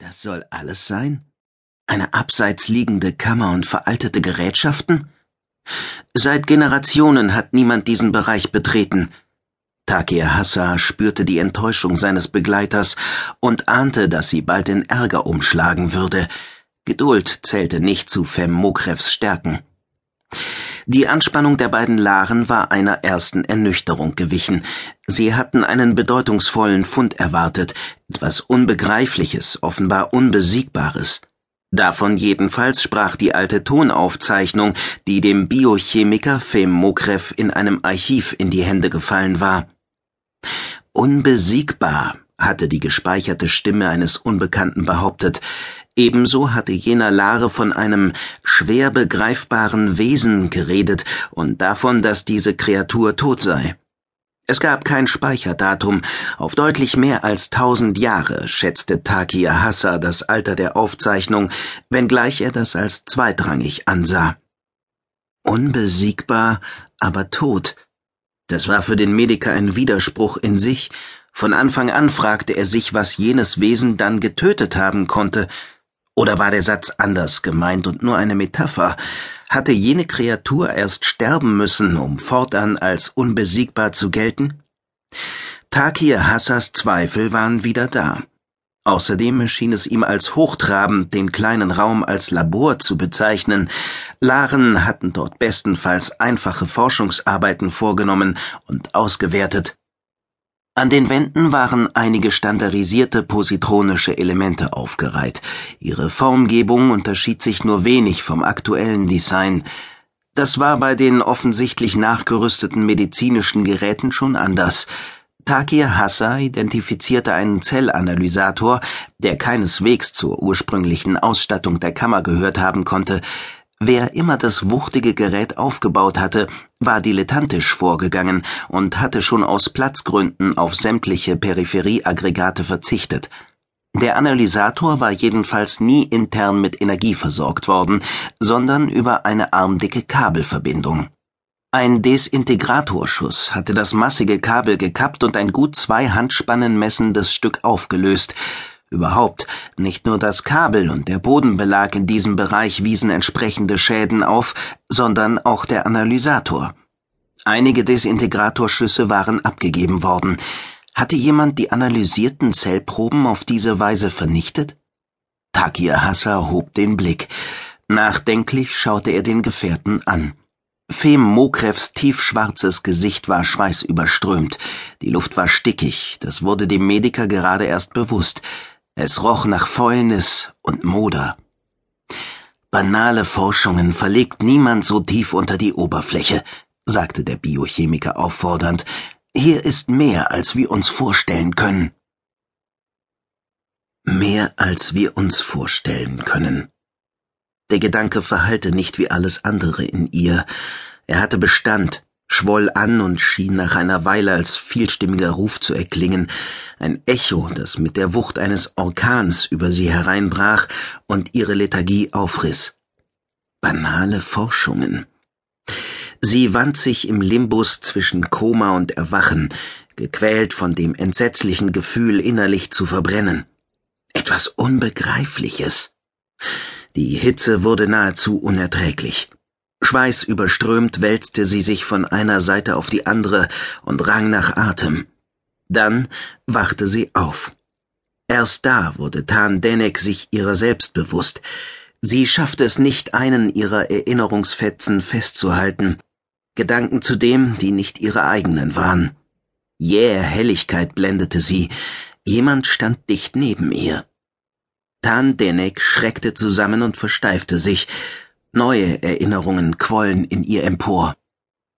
Das soll alles sein? Eine abseits liegende Kammer und veraltete Gerätschaften? Seit Generationen hat niemand diesen Bereich betreten. Takir Hassa spürte die Enttäuschung seines Begleiters und ahnte, dass sie bald in Ärger umschlagen würde. Geduld zählte nicht zu Fem Mokrevs Stärken. Die Anspannung der beiden Laren war einer ersten Ernüchterung gewichen. Sie hatten einen bedeutungsvollen Fund erwartet, etwas Unbegreifliches, offenbar Unbesiegbares. Davon jedenfalls sprach die alte Tonaufzeichnung, die dem Biochemiker Fem Mokrev in einem Archiv in die Hände gefallen war. Unbesiegbar, hatte die gespeicherte Stimme eines Unbekannten behauptet, Ebenso hatte jener Lare von einem schwer begreifbaren Wesen geredet und davon, dass diese Kreatur tot sei. Es gab kein Speicherdatum, auf deutlich mehr als tausend Jahre schätzte Takir Hassa das Alter der Aufzeichnung, wenngleich er das als zweitrangig ansah. Unbesiegbar, aber tot. Das war für den Mediker ein Widerspruch in sich. Von Anfang an fragte er sich, was jenes Wesen dann getötet haben konnte, oder war der Satz anders gemeint und nur eine Metapher? Hatte jene Kreatur erst sterben müssen, um fortan als unbesiegbar zu gelten? Takir Hassas Zweifel waren wieder da. Außerdem erschien es ihm als hochtrabend, den kleinen Raum als Labor zu bezeichnen. Laren hatten dort bestenfalls einfache Forschungsarbeiten vorgenommen und ausgewertet. An den Wänden waren einige standardisierte positronische Elemente aufgereiht. Ihre Formgebung unterschied sich nur wenig vom aktuellen Design. Das war bei den offensichtlich nachgerüsteten medizinischen Geräten schon anders. Takir Hassa identifizierte einen Zellanalysator, der keineswegs zur ursprünglichen Ausstattung der Kammer gehört haben konnte. Wer immer das wuchtige Gerät aufgebaut hatte, war dilettantisch vorgegangen und hatte schon aus Platzgründen auf sämtliche Peripherieaggregate verzichtet. Der Analysator war jedenfalls nie intern mit Energie versorgt worden, sondern über eine armdicke Kabelverbindung. Ein Desintegratorschuss hatte das massige Kabel gekappt und ein gut zwei Handspannen messendes Stück aufgelöst, Überhaupt, nicht nur das Kabel und der Bodenbelag in diesem Bereich wiesen entsprechende Schäden auf, sondern auch der Analysator. Einige Desintegratorschüsse waren abgegeben worden. Hatte jemand die analysierten Zellproben auf diese Weise vernichtet? Takir Hassa hob den Blick. Nachdenklich schaute er den Gefährten an. Fem Mokrevs tiefschwarzes Gesicht war schweißüberströmt. Die Luft war stickig, das wurde dem Mediker gerade erst bewusst. Es roch nach Fäulnis und Moder. Banale Forschungen verlegt niemand so tief unter die Oberfläche, sagte der Biochemiker auffordernd. Hier ist mehr, als wir uns vorstellen können. Mehr, als wir uns vorstellen können. Der Gedanke verhallte nicht wie alles andere in ihr. Er hatte Bestand, schwoll an und schien nach einer Weile als vielstimmiger Ruf zu erklingen, ein Echo, das mit der Wucht eines Orkans über sie hereinbrach und ihre Lethargie aufriss. Banale Forschungen. Sie wand sich im Limbus zwischen Koma und Erwachen, gequält von dem entsetzlichen Gefühl, innerlich zu verbrennen. Etwas Unbegreifliches. Die Hitze wurde nahezu unerträglich. Schweißüberströmt wälzte sie sich von einer Seite auf die andere und rang nach Atem. Dann wachte sie auf. Erst da wurde Tan Denek sich ihrer selbst bewusst. Sie schaffte es nicht, einen ihrer Erinnerungsfetzen festzuhalten. Gedanken zudem, die nicht ihre eigenen waren. Jähe Helligkeit blendete sie. Jemand stand dicht neben ihr. Tan Denek schreckte zusammen und versteifte sich. Neue Erinnerungen quollen in ihr empor.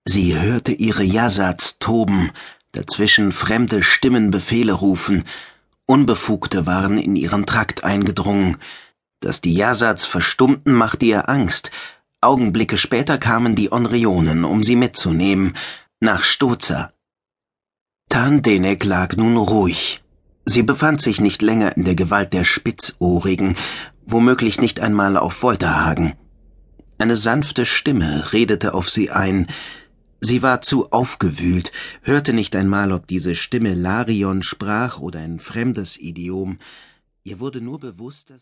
Sie hörte ihre Yasats toben, dazwischen fremde Stimmen Befehle rufen, Unbefugte waren in ihren Trakt eingedrungen. Dass die Yasats verstummten, machte ihr Angst. Augenblicke später kamen die Onrionen, um sie mitzunehmen, nach Stoza. Tandenek lag nun ruhig. Sie befand sich nicht länger in der Gewalt der Spitzohrigen, womöglich nicht einmal auf Wolterhagen. Eine sanfte Stimme redete auf sie ein. Sie war zu aufgewühlt, hörte nicht einmal, ob diese Stimme Larion sprach oder ein fremdes Idiom. Ihr wurde nur bewusst, dass